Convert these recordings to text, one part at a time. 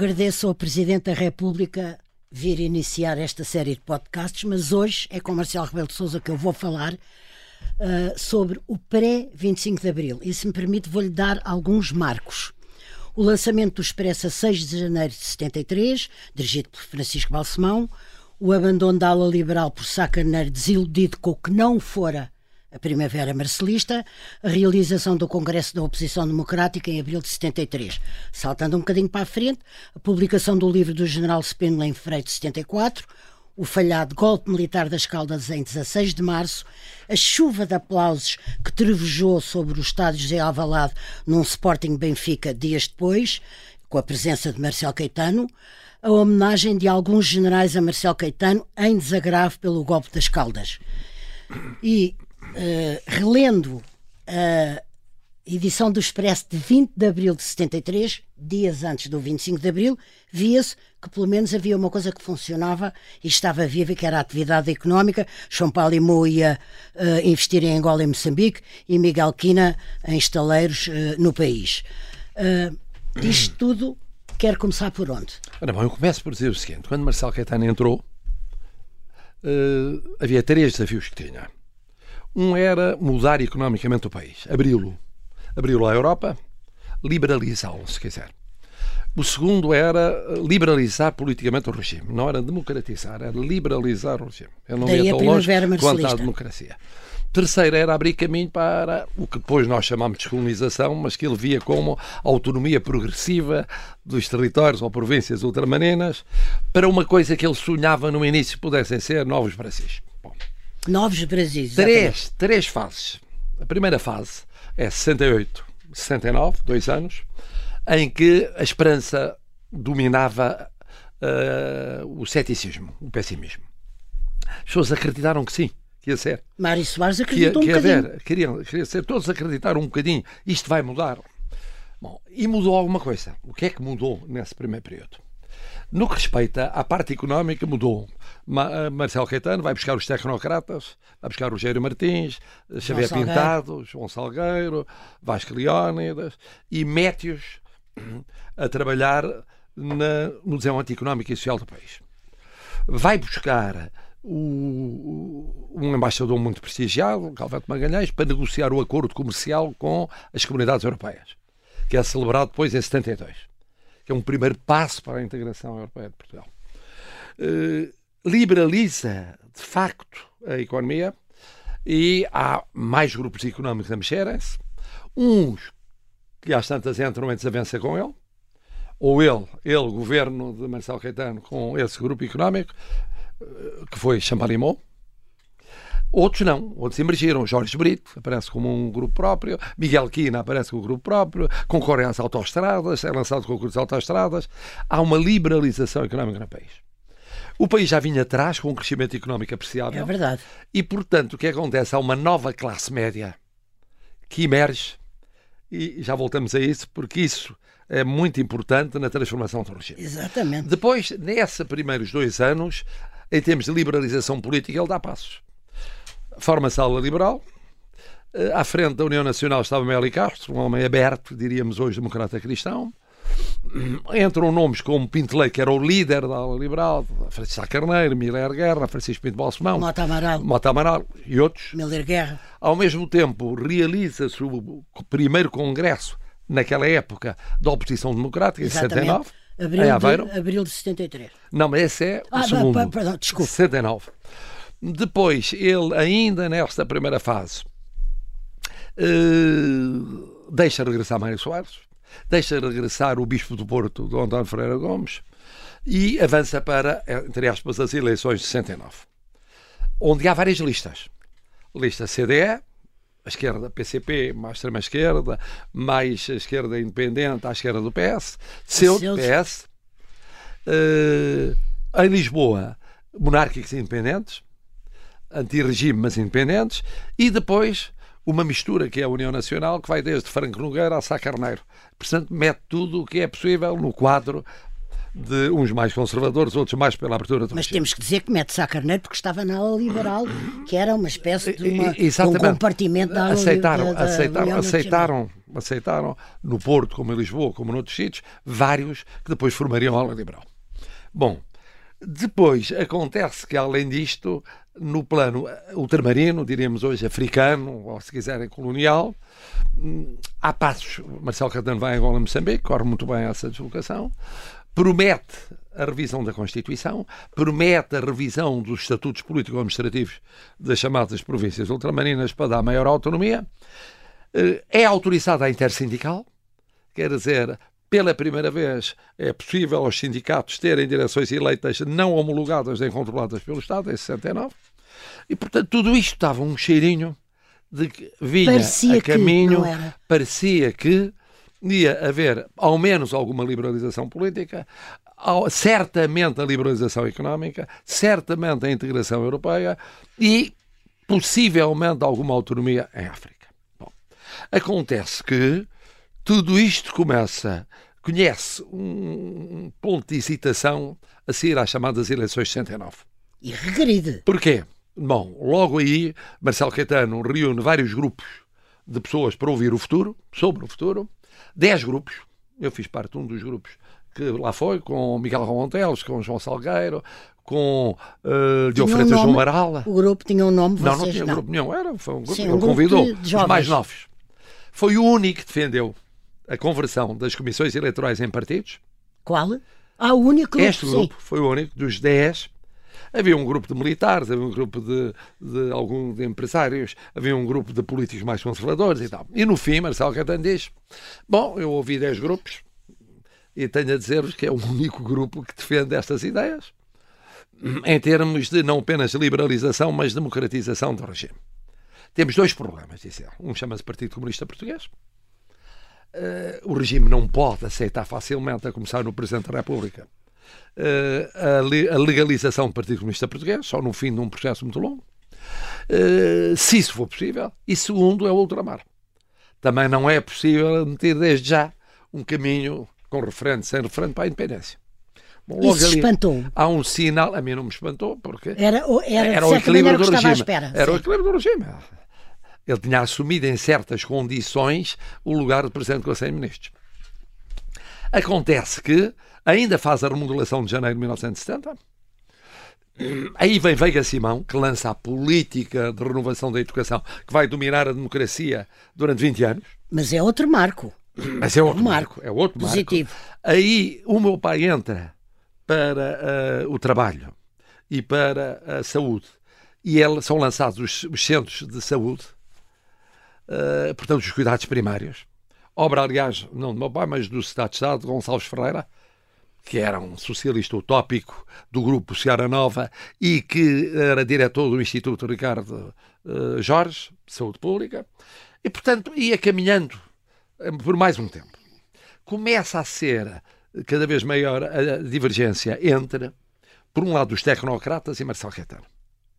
Agradeço ao Presidente da República vir iniciar esta série de podcasts, mas hoje é com Marcelo Rebelo de Sousa que eu vou falar uh, sobre o pré-25 de Abril. E se me permite, vou-lhe dar alguns marcos. O lançamento do Expresso a 6 de janeiro de 73, dirigido por Francisco Balsemão, o abandono da ala liberal por Sá Carneiro, desiludido com o que não fora a Primavera Marcelista, a realização do Congresso da Oposição Democrática em abril de 73. Saltando um bocadinho para a frente, a publicação do livro do general Spindler em fevereiro de 74, o falhado golpe militar das Caldas em 16 de março, a chuva de aplausos que trevejou sobre o estádio José Alvalade num Sporting Benfica dias depois, com a presença de Marcelo Caetano, a homenagem de alguns generais a Marcelo Caetano em desagravo pelo golpe das Caldas. E uh, relendo a edição do Expresso de 20 de abril de 73, dias antes do 25 de abril, via-se que pelo menos havia uma coisa que funcionava e estava viva, que era a atividade económica. João Paulo Imou ia uh, investir em Angola e Moçambique e Miguel Quina em estaleiros uh, no país. Uh, isto tudo, quer começar por onde? Ora bom, eu começo por dizer o seguinte: quando Marcelo Caetano entrou, havia três desafios que tinha. Um era mudar economicamente o país, abri-lo. Abri-lo à Europa, liberalizá-lo, se quiser. O segundo era liberalizar politicamente o regime. Não era democratizar, era liberalizar o regime. Eu não Daí ia tão longe quanto à democracia. Terceiro era abrir caminho para o que depois nós chamamos de colonização, mas que ele via como autonomia progressiva dos territórios ou províncias ultramarinas, para uma coisa que ele sonhava no início pudessem ser novos Brasis. Bom, Novos Brasis. Três, três fases. A primeira fase é 68, 69, dois anos, em que a esperança dominava uh, o ceticismo, o pessimismo. As pessoas acreditaram que sim, que ia ser. Mário Soares acreditou que ia, um que bocadinho. Haver, queriam, queria ser, todos acreditaram um bocadinho, isto vai mudar. Bom, e mudou alguma coisa. O que é que mudou nesse primeiro período? No que respeita à parte económica, mudou. Eh, Marcelo Caetano vai buscar os tecnocratas, vai buscar Rogério Martins, João Xavier Salgueiro. Pintado, João Salgueiro, Vasco Leónidas e mete-os a trabalhar na, no desenvolvimento económico e social do país. Vai buscar o, um embaixador muito prestigiado, Calvete Magalhães, para negociar o acordo comercial com as comunidades europeias, que é celebrado depois em 72 que é um primeiro passo para a integração europeia de Portugal. Uh, liberaliza, de facto, a economia e há mais grupos económicos a mexerem-se. Uns que às tantas entram em desavença com ele, ou ele, ele, governo de Marcelo Caetano, com esse grupo económico, eh, que foi Champalimau, Outros não, outros emergiram. Jorge Brito aparece como um grupo próprio, Miguel Quina aparece como um grupo próprio, concorrem às autoestradas, é lançado concurso de autoestradas. Há uma liberalização económica no país. O país já vinha atrás com um crescimento económico apreciável. É verdade. E, portanto, o que acontece? Há uma nova classe média que emerge e já voltamos a isso, porque isso é muito importante na transformação do regime. Exatamente. Depois, nesses primeiros dois anos, em termos de liberalização política, ele dá passos forma-se a ala liberal. Eh, à frente da União Nacional estava Meli Castro, um homem aberto, diríamos hoje, democrata cristão. Entram nomes como Pinto Leite, que era o líder da ala liberal, Francisco Carneiro, Miller Guerra, Francisco Pinto Balsemão, Mota Amaral. Mota Amaral e outros. Miller Guerra. Ao mesmo tempo, realiza-se o primeiro congresso, naquela época, da oposição democrática, em 79. Abril em Aveiro. De, abril de 73. Não, mas esse é o ah, segundo. Perdão, desculpa. 79. Depois, ele, ainda nesta primeira fase, uh, deixa regressar Mário Soares, deixa regressar o Bispo do Porto, Dom António Ferreira Gomes, e avança para, entre aspas, as eleições de 69, onde há várias listas. Lista CDE, a esquerda PCP, mais extrema-esquerda, mais a esquerda independente, à esquerda do PS, seu PS. Uh, em Lisboa, monárquicos independentes, anti-regime, mas independentes, e depois uma mistura que é a União Nacional, que vai desde Franco Nogueira a Sá Carneiro. Portanto, mete tudo o que é possível no quadro de uns mais conservadores, outros mais pela abertura do Mas temos que dizer que mete Sá Carneiro porque estava na ala liberal, que era uma espécie de uma, um compartimento da ala aceitaram, da, aceitaram, da aceitaram aceitaram, no Porto, como em Lisboa, como noutros sítios, vários que depois formariam a ala liberal. Bom, depois acontece que, além disto, no plano ultramarino, diríamos hoje africano, ou se quiserem colonial, hum, há passos. Marcelo Caetano vai agora a Moçambique, corre muito bem essa deslocação, promete a revisão da Constituição, promete a revisão dos estatutos político-administrativos das chamadas províncias ultramarinas para dar maior autonomia, eh, é autorizada a intersindical, quer dizer, pela primeira vez é possível aos sindicatos terem direções eleitas não homologadas nem controladas pelo Estado, em 69, e portanto tudo isto estava um cheirinho de que vinha parecia a caminho, que parecia que ia haver ao menos alguma liberalização política, certamente a liberalização económica, certamente a integração europeia e possivelmente alguma autonomia em África. Bom, acontece que tudo isto começa, conhece um ponto de hesitação a seguir às chamadas eleições de 69. E regride. Porquê? Bom, logo aí, Marcelo Caetano reúne vários grupos de pessoas para ouvir o futuro, sobre o futuro, dez grupos, eu fiz parte de um dos grupos que lá foi, com Miguel Rontelos, com João Salgueiro, com uh, Diogo Freitas um João Marala. O grupo tinha um nome, Não, não tinha não. grupo nenhum, era, foi um grupo, Sim, um convidou os mais novos. Foi o único que defendeu a conversão das comissões eleitorais em partidos. Qual? Ah, o único grupo, Este grupo sim. foi o único dos 10 Havia um grupo de militares, havia um grupo de, de algum de empresários, havia um grupo de políticos mais conservadores e tal. E no fim, Marcelo Caetano diz: Bom, eu ouvi 10 grupos, e tenho a dizer-vos que é o único grupo que defende estas ideias, em termos de não apenas liberalização, mas democratização do regime. Temos dois problemas, disse ele. Um chama-se Partido Comunista Português. Uh, o regime não pode aceitar facilmente, a começar no Presidente da República, a, legalização do Partido Comunista Português, só no fim de um processo muito longo. Uh, se isso for possível. E segundo é o ultramar. Também não é possível meter desde já um caminho com referente, sem referente, para a independência. Bom, Isso ali, espantou. Há um sinal, a mim não me espantou, porque era, era, era o equilíbrio do regime. Espera, era sim. o equilíbrio do regime. Ele tinha assumido em certas condições o lugar de Presidente do Conselho de Ministros. Acontece que ainda faz a remodelação de janeiro de 1970. Aí vem Veiga Simão, que lança a política de renovação da educação, que vai dominar a democracia durante 20 anos. Mas é outro marco. Mas é outro marco. É outro marco. Positivo. Aí o meu pai entra para uh, o trabalho e para a saúde. E ele, são lançados os, os centros de saúde, uh, portanto, os cuidados primários. Obra, aliás, não do meu pai, mas do Estado de Estado, Gonçalves Ferreira, que era um socialista utópico do grupo Seara Nova e que era diretor do Instituto Ricardo uh, Jorge, de Saúde Pública, e, portanto, ia caminhando por mais um tempo. Começa a ser cada vez maior a divergência entre, por um lado, os tecnocratas e Marcelo Caetano.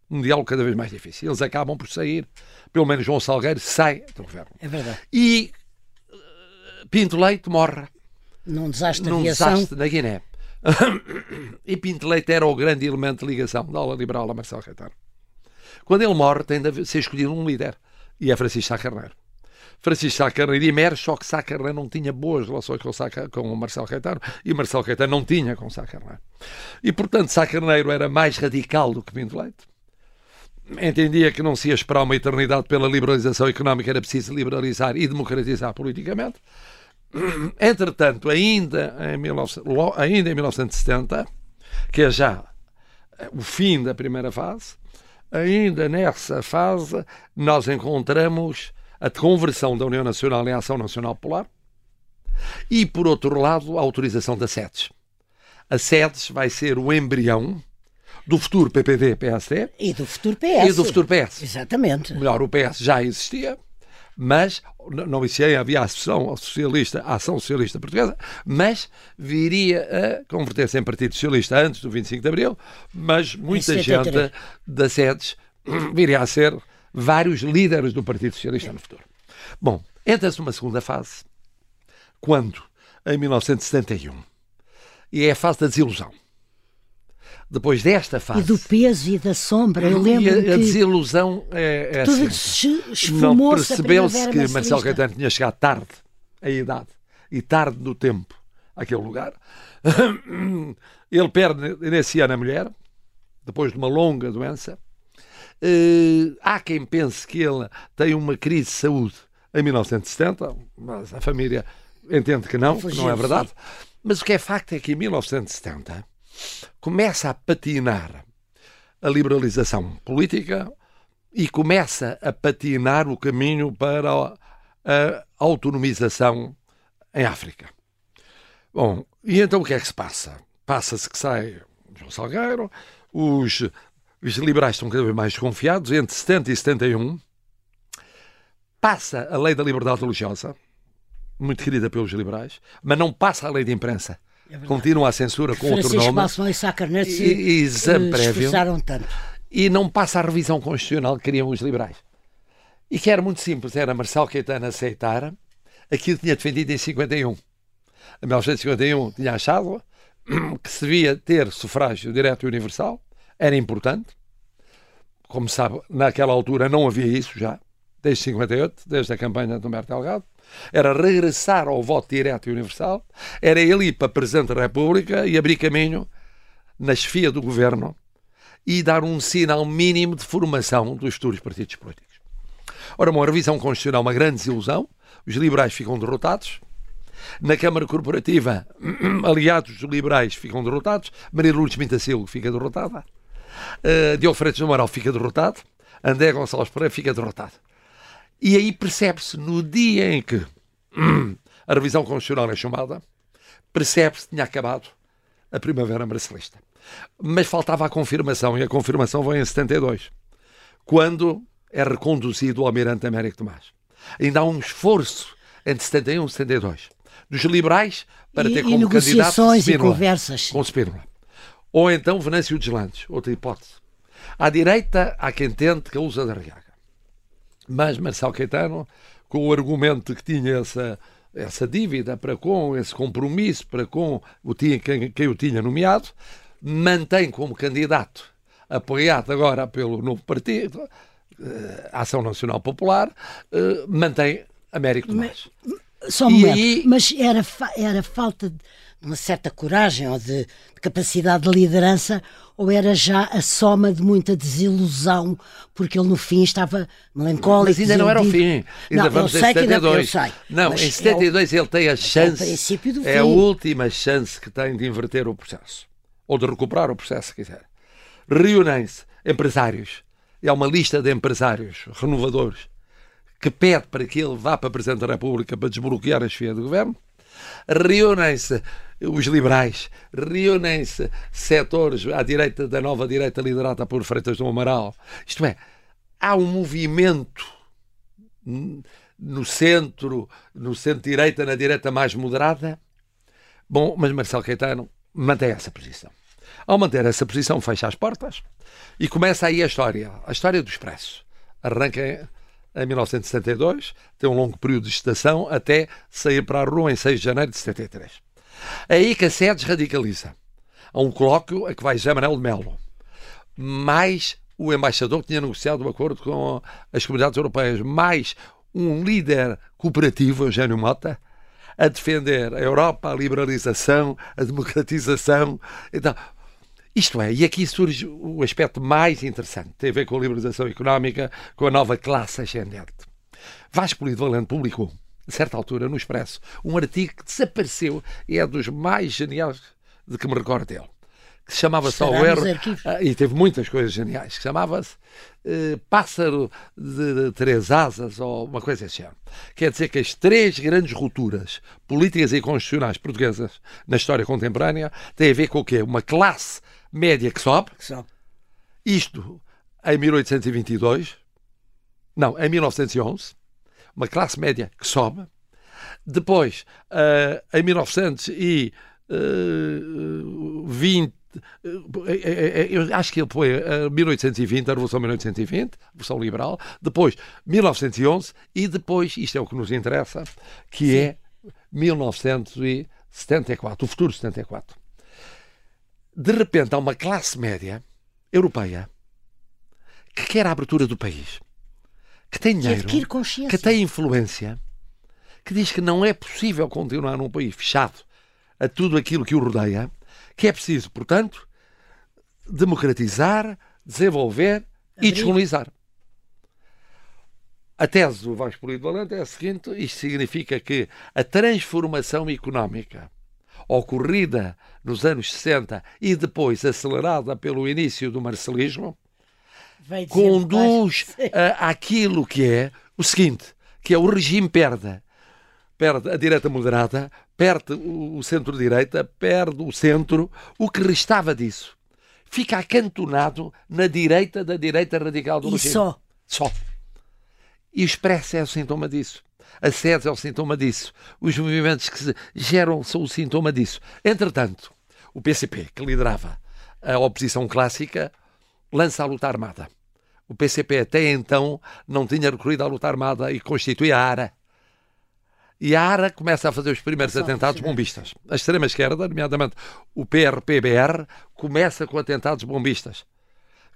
Um diálogo cada vez mais difícil. Eles acabam por sair, pelo menos João Salgueiro sai do governo. É verdade. E Pinto Leite morre. Num desastre num desastre na Guiné. e Pinto Leite era o grande elemento de ligação da aula liberal a Marcelo Caetano. Quando ele morre, tem de ser escolhido um líder. E é Francisco Sá Carneiro. Francisco Sá Carneiro e Mer, só que Sá Carneiro não tinha boas relações com, Sá, com o Marcelo Caetano e Marcelo Caetano não tinha com Sá Carneiro. E, portanto, Sá Carneiro era mais radical do que Pinto Leite. Entendia que não se ia esperar uma eternidade pela liberalização económica, era preciso liberalizar e democratizar politicamente. Entretanto, ainda em, 19, ainda em 1970, que é já o fim da primeira fase, ainda nessa fase nós encontramos a conversão da União Nacional em Ação Nacional Popular e, por outro lado, a autorização das sedes. A SEDES vai ser o embrião do futuro PPD-PSD e do futuro PS. E do futuro PS. Exatamente. Melhor, o PS já existia, mas não existia, havia a Associação Socialista, a Ação Socialista Portuguesa, mas viria a converter-se em Partido Socialista antes do 25 de Abril, mas muita gente da SEDES viria a ser vários líderes do Partido Socialista no futuro. Bom, entra-se numa segunda fase, quando, em 1971, e é a fase da desilusão. Depois desta fase. E do peso e da sombra. Eu lembro e a, que a desilusão é, é tudo assim. se Não percebeu-se que Marcelo. Caetano tinha chegado tarde à idade e tarde no tempo àquele lugar. Ele perde nesse ano a mulher, depois de uma longa doença. Eh, há quem pense que ele tem uma crise de saúde em 1970, mas a família entende que não, que não é verdade. Mas o que é facto é que em 1970 começa a patinar a liberalização política e começa a patinar o caminho para a autonomização em África. Bom, e então o que é que se passa? Passa-se que sai João Salgueiro, os, os liberais estão cada vez mais desconfiados, entre 70 e 71 passa a lei da liberdade religiosa, muito querida pelos liberais, mas não passa a lei de imprensa. É. Continua a censura com outro Francisco nome Balsemão e Sá Carneiro se E- e exame eh, esforçaram tanto. e não passa a revisão constitucional que queriam os liberais. E que era muito simples, era Marcelo Caetano aceitar aquilo que tinha defendido em 51. Em 1951 tinha achado que se devia ter sufrágio direto e universal, era importante. Como sabe, naquela altura não havia isso já, desde 58, desde a campanha do Humberto Delgado. Era regressar ao voto direto e universal, era ele ir para Presidente da República e abrir caminho na chefia do governo e dar um sinal mínimo de formação dos futuros partidos políticos. Ora, uma revisão constitucional, uma grande desilusão, os liberais ficam derrotados, na Câmara Corporativa, aliados dos liberais ficam derrotados, Maria Lourdes Mintacilo fica derrotada, uh, Diogo Freitas do Amaral fica derrotado, André Gonçalves Pereira fica derrotado. E aí percebe-se, no dia em que a revisão constitucional é chamada, percebe-se que tinha acabado a primavera marcelista. Mas faltava a confirmação, e a confirmação vem em 72, quando é reconduzido o Almirante Américo Tomás. Ainda há um esforço entre 71 e 72 dos liberais para E- ter e como negociações candidato e Spínola, conversas. com Spínola. Ou então Venâncio Deslandes, outra hipótese. À direita, há quem tente que usa da Riaga. Mas Marcelo Caetano, com o argumento que tinha essa, essa dívida para com, esse compromisso para com o tinha, quem, quem o tinha nomeado, mantém como candidato, apoiado agora pelo novo partido, eh, Ação Nacional Popular, eh, mantém Américo Tomás. Só um E momento. aí- Mas era, fa- era falta de uma certa coragem ou de, de capacidade de liderança ou era já a soma de muita desilusão porque ele no fim estava melancólico. Mas ainda não era o fim. Ainda não, vamos eu em sei que ainda, eu 72. sei. Não, em é o- 72 ele tem a chance. princípio do é a fim. última chance que tem de inverter o processo. Ou de recuperar o processo, se quiser. Reúnem-se empresários. E há uma lista de empresários renovadores que pede para que ele vá para a Presidente da República para desbloquear a chefia do governo. Reúnem-se os liberais, reúnem-se setores à direita da nova direita liderada por Freitas do Amaral. Isto é, há um movimento no centro, no centro-direita, na direita mais moderada. Bom, mas Marcelo Caetano mantém essa posição. Ao manter essa posição, fecha as portas e começa aí a história, a história do Expresso. Arranca em, em 1972, tem um longo período de gestação até sair para a rua em 6 de janeiro de 73. Aí que a SEDES radicaliza. Há um colóquio a que vai José Manuel de Melo, mais o embaixador que tinha negociado o acordo com as comunidades europeias, mais um líder cooperativo, Eugênio Mota, a defender a Europa, a liberalização, a democratização. Então, isto é, e aqui surge o aspecto mais interessante, tem a ver com a liberalização económica, com a nova classe ascendente. Vasco Polido Valente publicou, a certa altura, no Expresso, um artigo que desapareceu e é dos mais geniais de que me recordo dele. Que se chamava só o erro. Ah, E teve muitas coisas geniais. Que chamava-se eh, Pássaro de, de Três Asas ou uma coisa assim. Quer dizer que as três grandes rupturas políticas e constitucionais portuguesas na história contemporânea têm a ver com o quê? Uma classe média que sobe, Só. isto em 1822, não, em 1911, uma classe média que sobe. Depois, eh, em 1920, eh, eu acho que ele foi eh, 1820, a Revolução 1820, a Revolução Liberal. Depois, 1911 e depois, isto é o que nos interessa, que é 1974, o futuro 74. de repente há uma classe média europeia que quer a abertura do país, que tem dinheiro, que, que tem influência, que diz que não é possível continuar num país fechado a tudo aquilo que o rodeia, que é preciso, portanto, democratizar, desenvolver Abrir. e descolonizar. A tese do Vasco Polido Valente é a seguinte: isto significa que a transformação económica ocorrida nos anos 60 e depois acelerada pelo início do marcelismo conduz a, àquilo que é o seguinte, que é o regime perde, perde a direita moderada, perde o centro-direita, perde o centro, o que restava disso fica acantonado na direita da direita radical do e regime. só? Só. E o Expresso é o sintoma disso. A SEDES é o sintoma disso. Os movimentos que se geram são o sintoma disso. Entretanto, o PCP, que liderava a oposição clássica, lança a luta armada. O PCP até então não tinha recorrido à luta armada e constitui a ARA, e a ARA começa a fazer os primeiros atentados bombistas. A extrema-esquerda, nomeadamente o PRPBR, começa com atentados bombistas,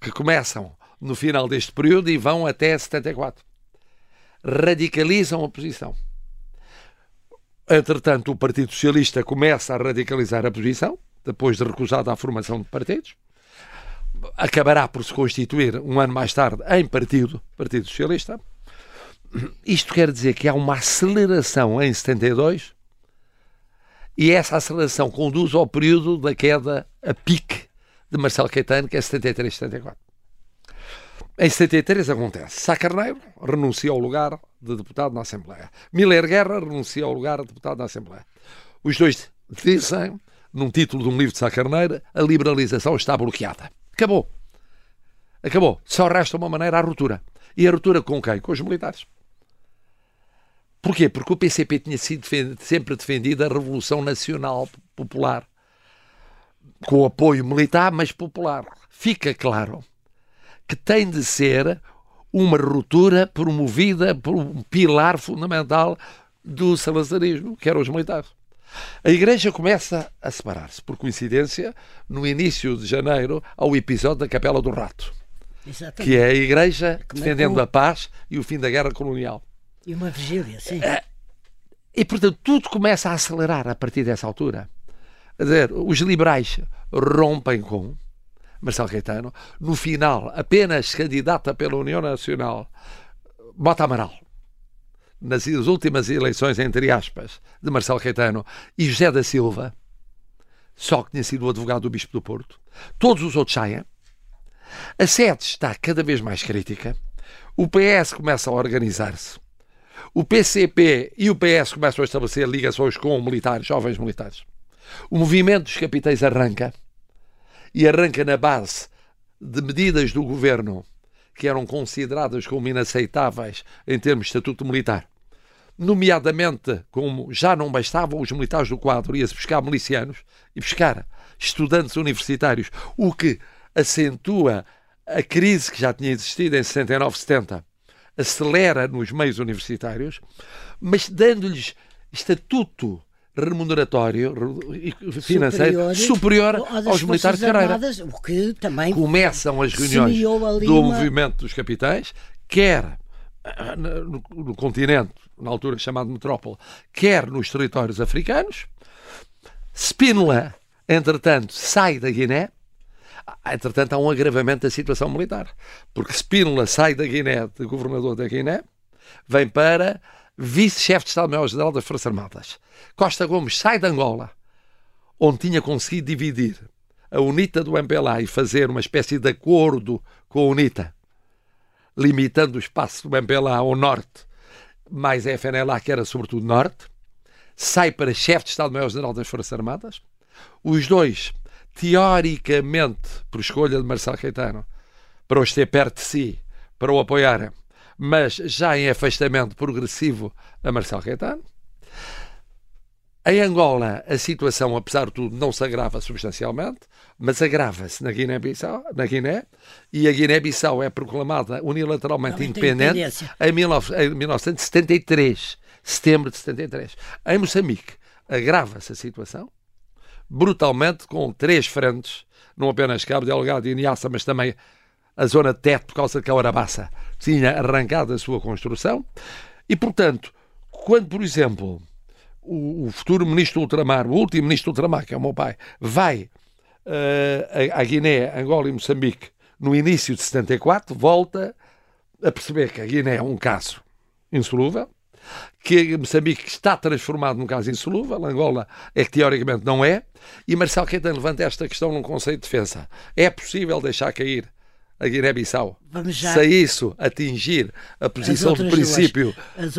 que começam no final deste período e vão até 74. Radicalizam a posição. Entretanto, o Partido Socialista começa a radicalizar a posição, depois de recusada a formação de partidos. Acabará por se constituir, um ano mais tarde, em partido, Partido Socialista isto quer dizer que há uma aceleração em 72 e essa aceleração conduz ao período da queda a pique de Marcelo Caetano, que é 73, 74. Em 73 acontece. Sá Carneiro renuncia ao lugar de deputado na Assembleia. Miller Guerra renuncia ao lugar de deputado na Assembleia. Os dois dizem, num título de um livro de Sá Carneiro, a liberalização está bloqueada. Acabou. Acabou. Só resta uma maneira, a ruptura. E a ruptura com quem? Com os militares. Porquê? Porque o PCP tinha sido sempre defendido a Revolução Nacional Popular, com apoio militar, mas popular. Fica claro que tem de ser uma ruptura promovida por um pilar fundamental do salazarismo, que eram os militares. A Igreja começa a separar-se, por coincidência, no início de janeiro, ao episódio da Capela do Rato, Exatamente. que é a Igreja defendendo a paz e o fim da guerra colonial. E uma vigília, sim. É, e, portanto, tudo começa a acelerar a partir dessa altura. Dizer, os liberais rompem com Marcelo Caetano. No final, apenas candidata pela União Nacional, Mota Amaral, nas últimas eleições, entre aspas, de Marcelo Caetano, e José da Silva, só que tinha sido o advogado do Bispo do Porto. Todos os outros saem. A sede está cada vez mais crítica. O PS começa a organizar-se o PCP e o PS começam a estabelecer ligações com militares, jovens militares. O movimento dos capitães arranca e arranca na base de medidas do governo que eram consideradas como inaceitáveis em termos de estatuto militar. Nomeadamente, como já não bastavam os militares do quadro, ia-se buscar milicianos e buscar estudantes universitários, o que acentua a crise que já tinha existido em 69, 70 acelera nos meios universitários, mas dando-lhes estatuto remuneratório financeiro superior, superior aos militares de carreira. Armadas, o que também Começam as reuniões do uma... movimento dos capitães, quer no, no, continente, na altura chamado metrópole, quer nos territórios africanos. Spínola, entretanto, sai da Guiné Entretanto, há um agravamento da situação militar, porque Spínola sai da Guiné, de governador da Guiné, vem para vice-chefe de Estado-Maior-General das Forças Armadas. Costa Gomes sai de Angola, onde tinha conseguido dividir a UNITA do MPLA e fazer uma espécie de acordo com a UNITA, limitando o espaço do MPLA ao norte, mais a FNLA, que era sobretudo norte, sai para chefe de Estado-Maior-General das Forças Armadas. Os dois teoricamente, por escolha de Marcelo Caetano, para os ter perto de si, para o apoiarem, mas já em afastamento progressivo a Marcelo Caetano. Em Angola, a situação, apesar de tudo, não se agrava substancialmente, mas agrava-se na Guiné-Bissau, na Guiné, e a Guiné-Bissau é proclamada unilateralmente não independente em, 19, em 1973, setembro de 73. Em Moçambique, agrava-se a situação, brutalmente com três frentes, não apenas Cabo Delgado e Niassa, mas também a zona de teto, por causa que a Arabaça tinha arrancado a sua construção. E, portanto, quando, por exemplo, o, o futuro ministro do ultramar, o último ministro do ultramar, que é o meu pai, vai uh, à Guiné, Angola e Moçambique no início de 74, volta a perceber que a Guiné é um caso insolúvel, que Moçambique está transformado num caso insolúvel, Angola é que teoricamente não é, e Marcelo Caetano levanta esta questão num conceito de defesa. É possível deixar cair a Guiné-Bissau se isso atingir a posição de princípio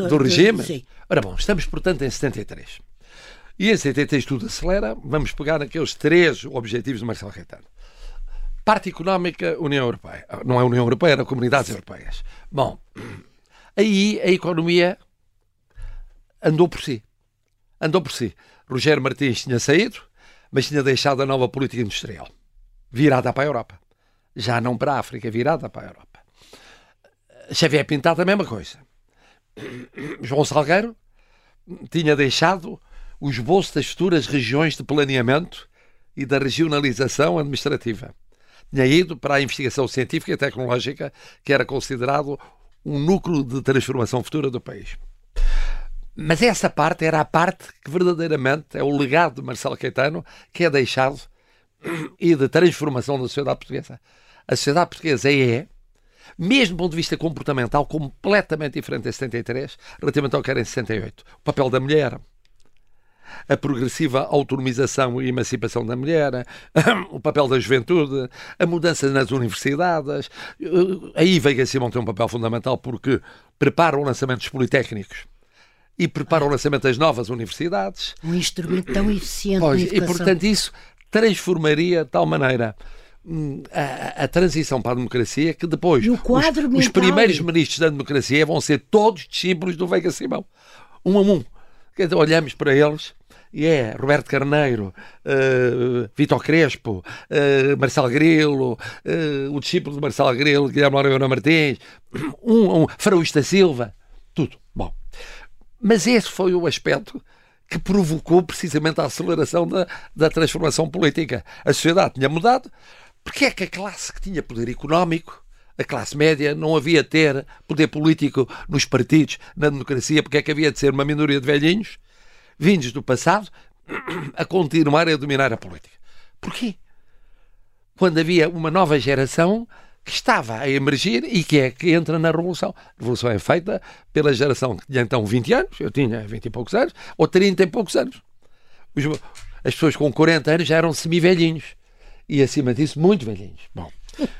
do regime? Sim. Ora bom, estamos portanto em 73. E em 73 tudo acelera. Vamos pegar naqueles três objetivos de Marcelo Caetano. Parte económica, União Europeia. Não é a União Europeia, eram comunidades europeias. Bom, aí a economia andou por si. Andou por si. Rogério Martins tinha saído, mas tinha deixado a nova política industrial virada para a Europa. Já não para a África, virada para a Europa. Xavier Pintado, a mesma coisa. João Salgueiro tinha deixado o esboço das futuras regiões de planeamento e da regionalização administrativa. Tinha ido para a investigação científica e tecnológica, que era considerado um núcleo de transformação futura do país. Mas essa parte era a parte que verdadeiramente é o legado de Marcelo Caetano, que é deixado e de transformação da sociedade portuguesa. A sociedade portuguesa é, mesmo do ponto de vista comportamental, completamente diferente em 73, relativamente ao que era em 68. O papel da mulher, a progressiva autonomização e emancipação da mulher, o papel da juventude, a mudança nas universidades. Aí Veiga Simão tem um papel fundamental porque prepara o lançamento dos politécnicos e prepara o lançamento das novas universidades. Um instrumento tão eficiente pois, E, portanto, isso transformaria de tal maneira a, a, transição para a democracia que depois os, os, primeiros ministros da democracia vão ser todos discípulos do Veiga Simão. Um a um. Dizer, olhamos para eles e é Roberto Carneiro, uh, Vitor Crespo, uh, Marcelo Grilo, uh, o discípulo de Marcelo Grilo, Guilherme Laura Martins, um, um Faroísta Silva, tudo. Bom, mas esse foi o aspecto que provocou precisamente a aceleração da, da transformação política. A sociedade tinha mudado, porque é que a classe que tinha poder económico a classe média não havia de ter poder político nos partidos, na democracia, porque é que havia de ser uma minoria de velhinhos vindos do passado a continuar a dominar a política. Porquê? Quando havia uma nova geração que estava a emergir e que é que entra na revolução. A revolução é feita pela geração que tinha então 20 anos, eu tinha 20 e poucos anos, ou 30 e poucos anos. as pessoas com 40 anos já eram semi-velhinhos. E acima disso, muito velhinhos. Bom,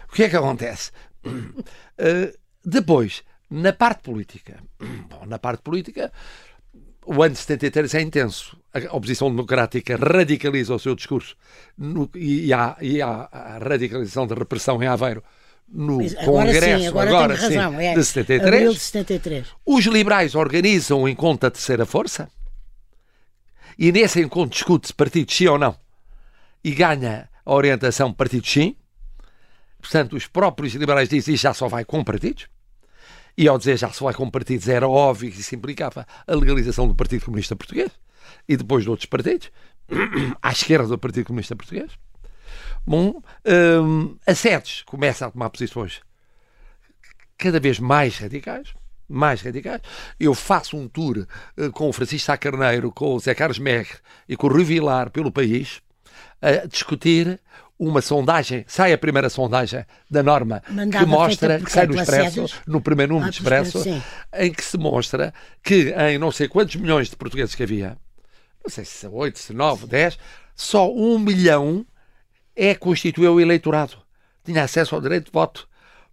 o que é que acontece? Uh, depois, na parte política, bom, na parte política, o ano de 73 é intenso. A oposição democrática radicaliza o seu discurso no, e, há, e há a radicalização da repressão em Aveiro no agora Congresso sim, agora, agora sim, razão, é, de, 73. de 73. Os liberais organizam um encontro da terceira força e nesse encontro discute-se partido sim ou não e ganha a orientação partido sim. Portanto, os próprios liberais dizem que já só vai com partidos. E ao dizer já só vai com partidos era óbvio que isso implicava a legalização do Partido Comunista Português e depois de outros partidos, à esquerda do Partido Comunista Português. Bom, hum, a SEDES começa a tomar posições cada vez mais radicais, mais radicais. Eu faço um tour uh, com o Francisco Sá Carneiro, com o Zé Carlos Merre e com o Rui Vilar pelo país a discutir uma sondagem, sai a primeira sondagem da norma Mandada que mostra, que sai no Expresso, no primeiro número ah, do Expresso, em que se mostra que em não sei quantos milhões de portugueses que havia, não sei se 8, se 9, 10, só um milhão é constituiu o eleitorado. Tinha acesso ao direito de voto.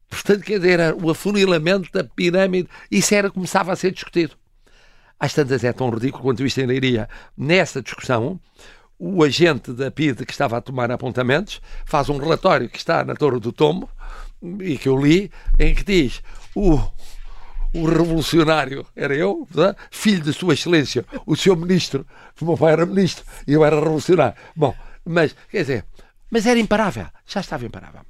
Portanto, quer dizer, era o afunilamento da pirâmide, isso era, começava a ser discutido. Às tantas é tão ridículo quanto isto ainda iria. Nessa discussão, o agente da PIDE que estava a tomar apontamentos faz um relatório que está na Torre do Tombo e que eu li, em que diz o, o revolucionário era eu, é? filho de Sua Excelência, o seu ministro, o meu pai era ministro e eu era revolucionário. Bom, mas, quer dizer, mas era imparável, já estava imparável.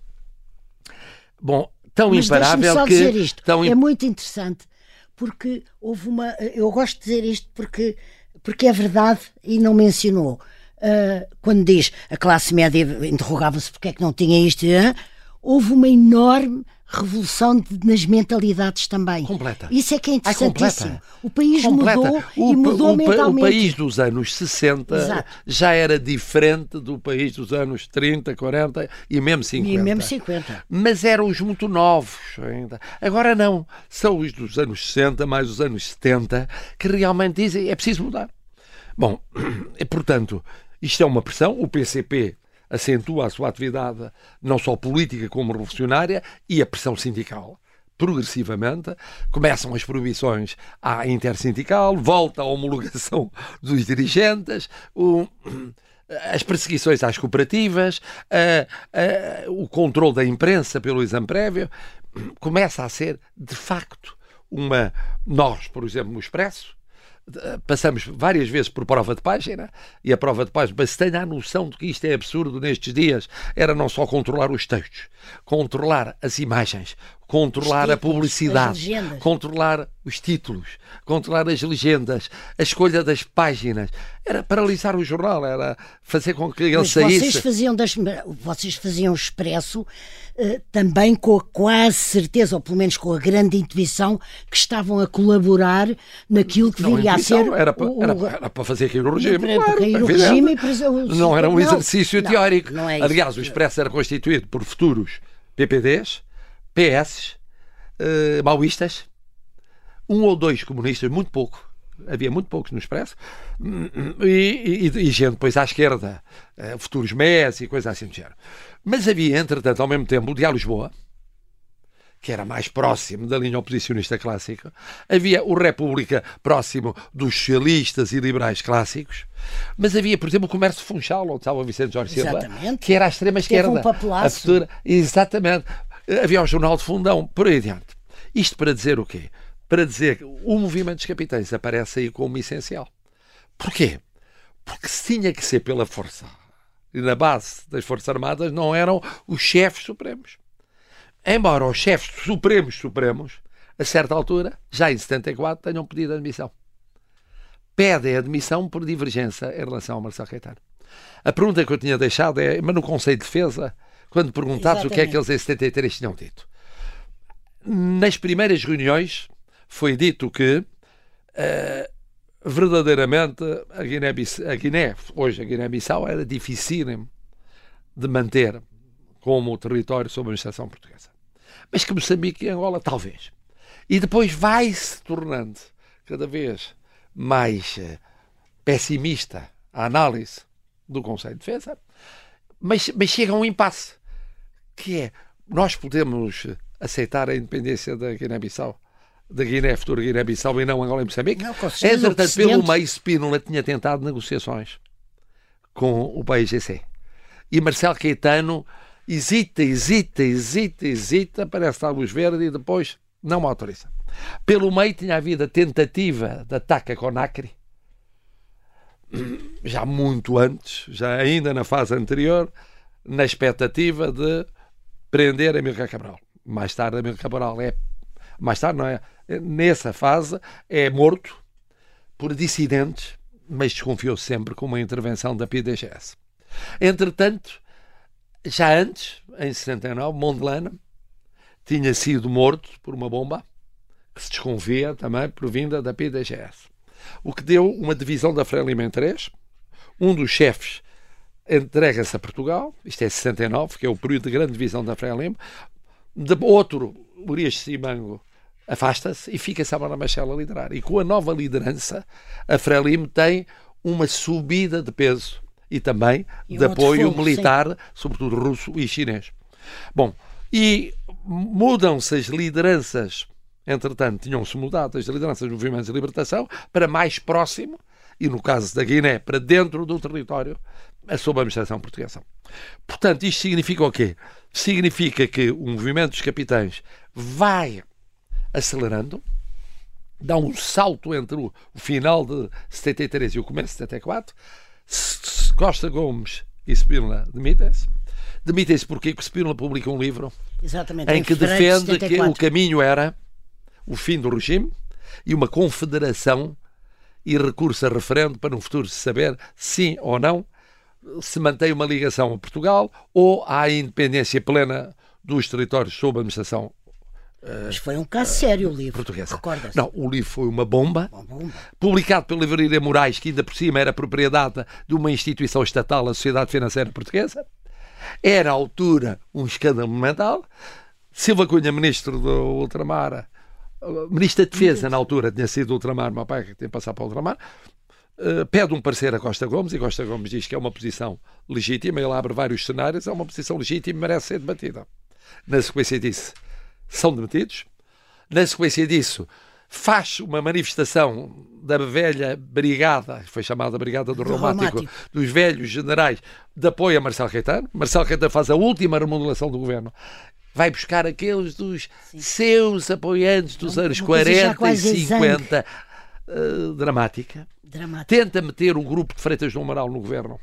Bom, tão mas imparável só que. Dizer isto. Tão... É muito interessante, porque houve uma. Eu gosto de dizer isto porque, porque é verdade e não mencionou. Uh, quando diz a classe média interrogava-se porque é que não tinha isto, uh, houve uma enorme revolução de, nas mentalidades também. Completa. Isso é que é interessantíssimo. Ai, o país completa. mudou o, e mudou o, mentalmente. O país dos anos 60 Exato. já era diferente do país dos anos 30, 40 e mesmo 50. E mesmo 50. Mas eram os muito novos ainda. Agora não. São os dos anos 60 mais os anos 70 que realmente dizem é preciso mudar. Bom, portanto, isto é uma pressão. O PCP acentua a sua atividade não só política como revolucionária e a pressão sindical. Progressivamente começam as proibições à intersindical, volta a homologação dos dirigentes, o, as perseguições às cooperativas, a, a, o controle da imprensa pelo exame prévio. Começa a ser, de facto, uma. Nós, por exemplo, no Expresso, passamos várias vezes por prova de página e a prova de página, mas se tenha a noção de que isto é absurdo nestes dias, era não só controlar os textos, controlar as imagens, controlar títulos, a publicidade, controlar os títulos, controlar as legendas, a escolha das páginas. Era paralisar o jornal, era fazer com que ele Mas saísse. Vocês faziam, das, vocês faziam expresso eh, também com a quase certeza, ou pelo menos com a grande intuição, que estavam a colaborar naquilo que não, viria a ser. Era para, era, era para fazer cair o regime. Para, claro, cair o regime e Não era um exercício não, teórico. Não é Aliás, o Expresso era constituído por futuros PPDs, PS, uh, maoístas, um ou dois comunistas, muito pouco, havia muito poucos no Expresso, e, e, e gente depois à esquerda, uh, futuros MES e coisas assim do género. Mas havia, entretanto, ao mesmo tempo, o Diário Lisboa, que era mais próximo da linha oposicionista clássica, havia o República próximo dos socialistas e liberais clássicos, mas havia, por exemplo, o Comércio Funchal, onde estava o Vicente Jorge Silva, exatamente. que era a extrema-esquerda. Um a futura, exatamente. Havia o Jornal de Fundão, por aí adiante. Isto para dizer o quê? Para dizer que o movimento dos capitães aparece aí como essencial. Porquê? Porque se tinha que ser pela força e na base das Forças Armadas não eram os chefes supremos. Embora os chefes supremos supremos, a certa altura, já em 74, tenham pedido admissão. Pedem admissão por divergência em relação ao Marcelo Caetano. A pergunta que eu tinha deixado é, mas no Conselho de Defesa, quando perguntados o que é que eles em 73 tinham dito. Nas primeiras reuniões foi dito que uh, verdadeiramente a Guiné, a Guiné, hoje a Guiné-Bissau, era difícil de manter como território sob a administração portuguesa. Mas que Moçambique e Angola, talvez. E depois vai-se tornando cada vez mais uh, pessimista a análise do Conselho de Defesa, mas, mas chega a um impasse, que é, nós podemos aceitar a independência da Guiné-Bissau da Guiné, futura Guiné-Bissau e não Angola e Moçambique. Entretanto, pelo meio, Spínola tinha tentado negociações com o país GC. E Marcelo Caetano hesita, hesita, hesita, hesita, parece dar luz verde e depois não autoriza. Pelo meio tinha havido a tentativa de ataque a Conakry, já muito antes, já ainda na fase anterior, na expectativa de prender Amílcar Cabral. Mais tarde, Amílcar Cabral é mais tarde, não é? Nessa fase é morto por dissidentes, mas desconfiou sempre com uma intervenção da PDGS. Entretanto, já antes, em 69, Mondelana tinha sido morto por uma bomba que se desconfia também provinda da PDGS. O que deu uma divisão da Frelimo em três. Um dos chefes entrega-se a Portugal, isto é 69, que é o período de grande divisão da Frelimo. De outro, Urias Simango afasta-se e fica Samara Machel a liderar. E com a nova liderança, a Frelimo tem uma subida de peso e também e de apoio militar, sim. sobretudo russo e chinês. Bom, e mudam-se as lideranças, entretanto, tinham-se mudado as lideranças dos movimentos de libertação para mais próximo, e no caso da Guiné, para dentro do território sob a administração portuguesa. Portanto, isto significa o quê? Significa que o movimento dos capitães vai acelerando, dá um salto entre o, o final de 73 e o começo de 74. Costa Gomes e Spínola demitem-se. Demitem-se porque Spínola publica um livro Exatamente, em que defende que o caminho era o fim do regime e uma confederação e recurso a referendo para no futuro se saber sim ou não se mantém uma ligação a Portugal ou há independência plena dos territórios sob administração mas foi um caso sério o livro. Portuguesa. Não, o livro foi uma bomba, uma bomba. publicado pela Livraria Moraes, que ainda por cima era propriedade de uma instituição estatal, a Sociedade Financeira Portuguesa. Era à altura um escândalo monumental. Silva Cunha, ministro do Ultramar, ministro da Defesa na altura, tinha sido Ultramar, meu pai que tem passado para o Ultramar, uh, pede um parecer a Costa Gomes e Costa Gomes diz que é uma posição legítima, ele abre vários cenários, é uma posição legítima e merece ser debatida. Na sequência disso, são demitidos. Na sequência disso, faz uma manifestação da velha brigada, foi chamada Brigada do, do Romático, dos velhos generais, de apoio a Marcelo Caetano. Marcelo Caetano faz a última remodelação do governo. Vai buscar aqueles dos Sim. seus apoiantes dos anos 40 e 50. Uh, eh, dramática. dramática. Tenta meter o grupo de Freitas do Amaral no governo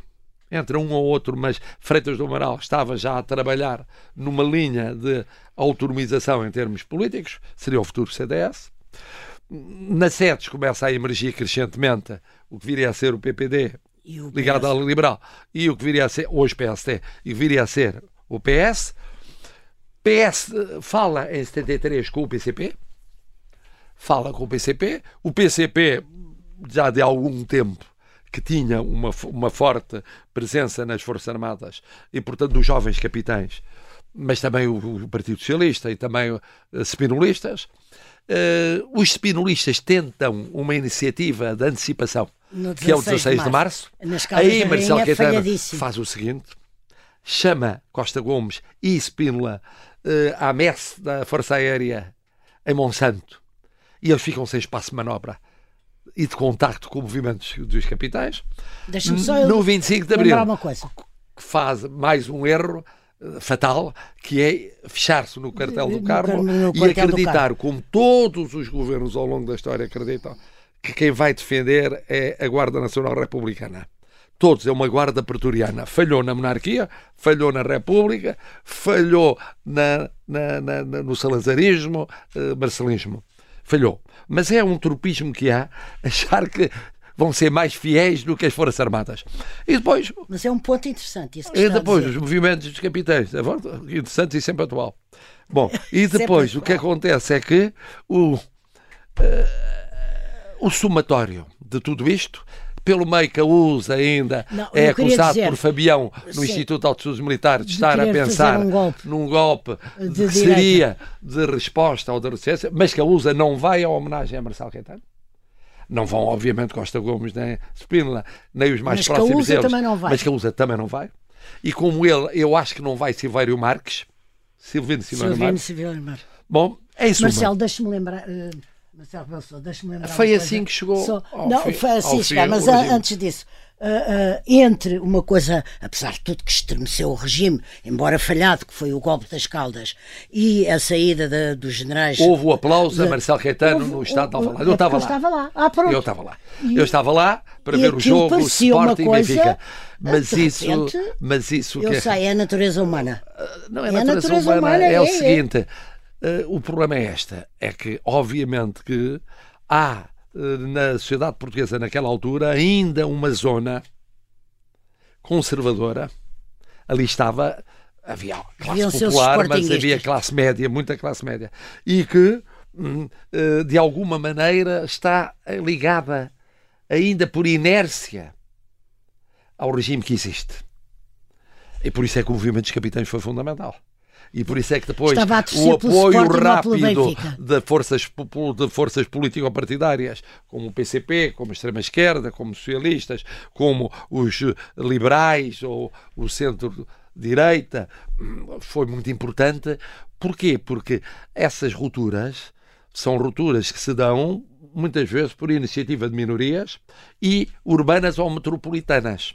entre um ou outro, mas Freitas do Amaral estava já a trabalhar numa linha de autonomização em termos políticos, seria o futuro CDS. Na SEDES começa a emergir crescentemente o que viria a ser o PPD, o ligado à liberal, e o que viria a ser, hoje PST, e viria a ser o PS. PS fala em 73 com o PCP, fala com o PCP, o PCP já de algum tempo que tinha uma, uma forte presença nas Forças Armadas e, portanto, dos jovens capitães, mas também o, o Partido Socialista e também uh, spinolistas. Uh, os spinolistas tentam uma iniciativa de antecipação, que é o 16 de março. De março. Aí Marcelo Caetano faz o seguinte: chama Costa Gomes e Spínola uh, à messe da Força Aérea em Monsanto e eles ficam sem espaço de manobra e de contacto com movimentos dos capitais. no 25 de Abril, que faz mais um erro eh, fatal, que é fechar-se no cartel do Carmo no, no, e acreditar, como todos os governos ao longo da história acreditam, que quem vai defender é a Guarda Nacional Republicana. Todos, é uma guarda pretoriana. Falhou na monarquia, falhou na República, falhou na, na, na, no salazarismo, uh, marcelismo. Falhou. Mas é um tropismo que há achar que vão ser mais fiéis do que as Forças Armadas. E depois. Mas é um ponto interessante. Isso e depois, os movimentos dos capitães. É interessante e sempre atual. Bom, e depois o que acontece é que o, uh, o somatório de tudo isto pelo meio que a USA ainda não, é acusado dizer, por Fabião no sim, Instituto de Altos Militares de, de estar a pensar um golpe num golpe de que seria de resposta ou de resistência, mas que a USA não vai à homenagem a Marcelo Caetano. Não vão, obviamente, Costa Gomes, nem Spínola, nem os mais mas próximos deles. Também não vai. Mas que a USA também não vai. E como ele, eu acho que não vai Silvério Marques, Silvino Silvério Marques. Silvério Marques. Bom, é isso. Marcelo, deixe-me lembrar. Uh Marcelo Rebelo deixa-me lembrar. Foi assim que chegou. Só... não, fim, foi assim chegar, mas antes disso. Uh, uh, entre uma coisa, apesar de tudo que estremeceu o regime, embora falhado, que foi o golpe das Caldas, e a saída de, dos generais. Houve o aplauso de, a Marcelo Caetano no Estado de Alvalade. Eu estava lá. Estava lá. Ah, pronto. Eu estava lá. E, eu estava lá para ver o jogo, o Sporting e Benfica. Mas isso, mas isso. Eu que... sei, é a natureza humana. Não é, é a natureza, natureza humana, humana, é, é o seguinte. Uh, o problema é esta, é que obviamente que há uh, na sociedade portuguesa naquela altura ainda uma zona conservadora. Ali estava havia classe popular, mas havia classe média, muita classe média, e que uh, de alguma maneira está ligada ainda por inércia ao regime que existe. E por isso é que o movimento dos capitães foi fundamental. E por isso é que depois o apoio rápido de forças, de forças político-partidárias, como o PCP, como a extrema-esquerda, como socialistas, como os liberais ou o centro-direita, foi muito importante. Porquê? Porque essas rupturas são rupturas que se dão muitas vezes por iniciativa de minorias e urbanas ou metropolitanas.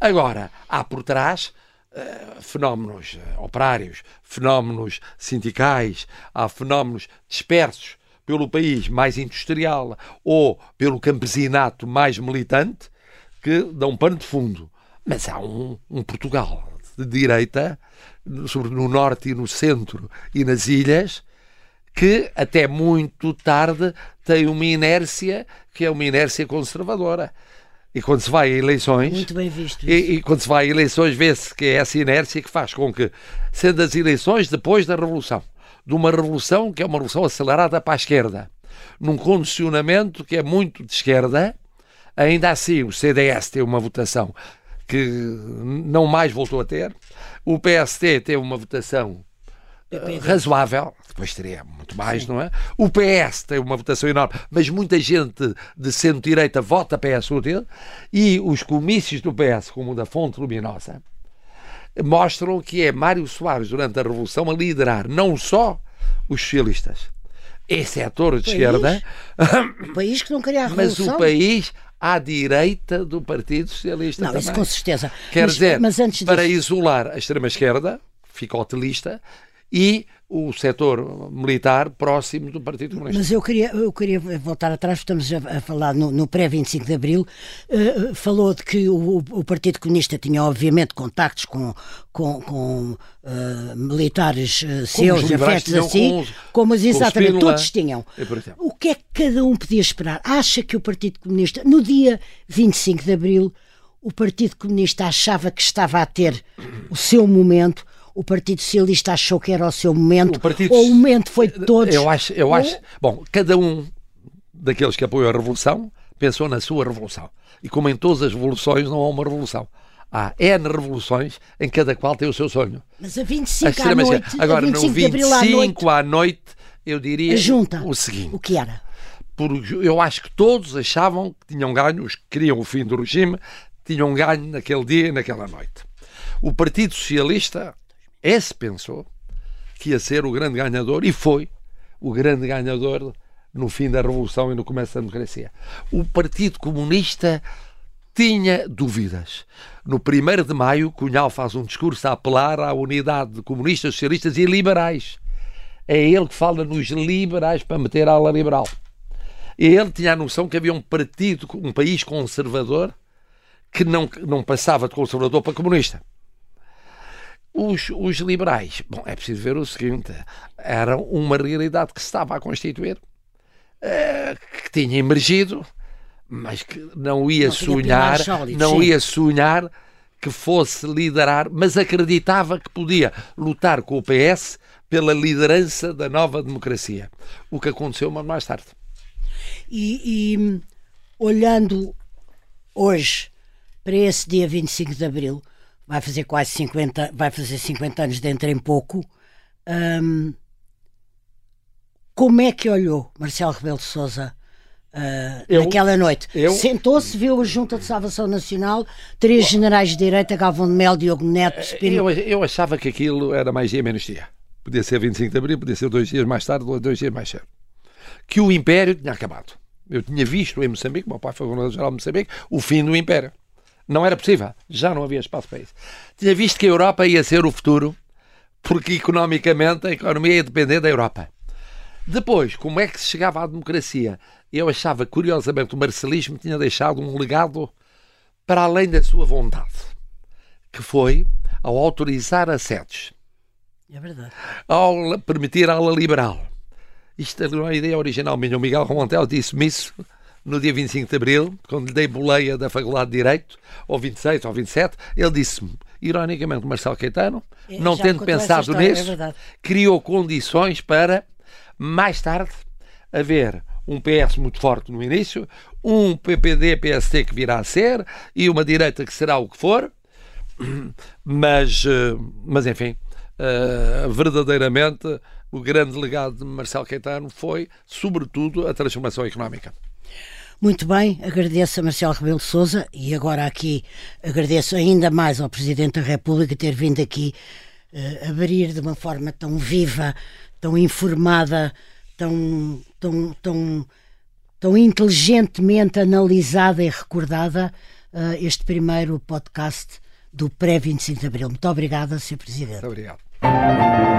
Agora, há por trás eh, fenómenos uh, operários, fenómenos sindicais, há fenómenos dispersos pelo país mais industrial ou pelo campesinato mais militante que dão pano de fundo. Mas há um, um Portugal de direita, sobre no norte e no centro e nas ilhas, que até muito tarde tem uma inércia que é uma inércia conservadora. E quando se vai a eleições. Muito bem visto. E, e, quando se vai a eleições, vê-se que é essa inércia que faz com que, sendo as eleições depois da Revolução, de uma revolução que é uma revolução acelerada para a esquerda, num condicionamento que é muito de esquerda, ainda assim o CDS tem uma votação que não mais voltou a ter, o PST teve uma votação razoável, depois teria muito mais, Sim. não é? O PS tem uma votação enorme, mas muita gente de centro-direita vota PSD e os comícios do PS, como o da Fonte Luminosa, mostram que é Mário Soares, durante a Revolução, a liderar não só os socialistas, esse setor de esquerda. O país que não queria a revolução. Mas o país à direita do Partido Socialista. Não, também. isso com certeza. Quer mas, dizer, mas para isolar a extrema-esquerda, fica hotelista, e o setor militar próximo do Partido Comunista. Mas eu queria, eu queria voltar atrás, estamos a, a falar no, no pré-25 de Abril, uh, falou de que o, o, Partido Comunista tinha obviamente contactos com, com, com uh, militares uh, seus, afetos assim, com, como exatamente com todos tinham. O que é que cada um podia esperar? Acha que o Partido Comunista, no dia 25 de Abril, o Partido Comunista achava que estava a ter o seu momento o Partido Socialista achou que era o seu momento, o partido... ou o momento foi de todos? Eu acho, eu acho. Bom, cada um daqueles que apoiam a Revolução pensou na sua Revolução. E como em todas as revoluções, não há uma revolução. Há N revoluções em cada qual tem o seu sonho. Mas a 25 a à noite, Agora, a 25 no 25 à noite, à noite, eu diria junta, o seguinte. O que era? Porque eu acho que todos achavam que tinham ganho, os que queriam o fim do regime, tinham ganho naquele dia e naquela noite. O Partido Socialista esse pensou que ia ser o grande ganhador e foi o grande ganhador no fim da Revolução e no começo da democracia. O Partido Comunista tinha dúvidas. No 1 de maio, Cunhal faz um discurso a apelar à unidade de comunistas, socialistas e liberais. É ele que fala nos liberais para meter a ala liberal. Ele tinha a noção que havia um partido, um país conservador, que não, não passava de conservador para comunista. Os, os liberais, bom, é preciso ver o seguinte: era uma realidade que se estava a constituir, uh, que tinha emergido, mas que não ia não sonhar, sólido, não sim. ia sonhar que fosse liderar, mas acreditava que podia lutar com o PS pela liderança da nova democracia. O que aconteceu mais tarde. E, e olhando hoje para esse dia 25 de abril, vai fazer quase 50, vai fazer 50 anos dentro em pouco. Um, como é que olhou Marcelo Rebelo de Sousa uh, naquela noite? Sentou-se, viu a Junta de Salvação Nacional, três generais de direita, Galvão de Mel, Diogo Neto, Espírito... eu, eu achava que aquilo era mais dia menos dia. Podia ser 25 de Abril, podia ser dois dias mais tarde ou dois dias mais cedo. Que o Império tinha acabado. Eu tinha visto em Moçambique, meu pai foi governador-geral de Moçambique, o fim do Império. Não era possível. Já não havia espaço para isso. Tinha visto que a Europa ia ser o futuro, porque economicamente a economia ia depender da Europa. Depois, como é que se chegava à democracia? Eu achava, curiosamente, o marcelismo tinha deixado um legado para além da sua vontade, que foi ao autorizar assédios. É verdade. Ao permitir a ala liberal. Isto não é uma ideia original minha. O Miguel Romantel disse-me isso no dia 25 de Abril, quando lhe dei boleia da Faculdade de Direito, ou 26 ou 27, ele disse-me, ironicamente, Marcelo Caetano, é, não tendo pensado história, é nisso, é criou condições para, mais tarde, haver um PS muito forte no início, um PPD-PST que virá a ser, e uma direita que será o que for, mas, eh, mas enfim, uh, verdadeiramente o grande legado de Marcelo Caetano foi, sobretudo, a transformação económica. Muito bem, agradeço a Marcelo Rebelo de Souza e agora aqui agradeço ainda mais ao Presidente da República ter vindo aqui uh, abrir de uma forma tão viva, tão informada, tão, tão, tão, tão inteligentemente analisada e recordada uh, este primeiro podcast do pré-25 de Abril. Muito obrigada, Sr. Presidente. Muito obrigado.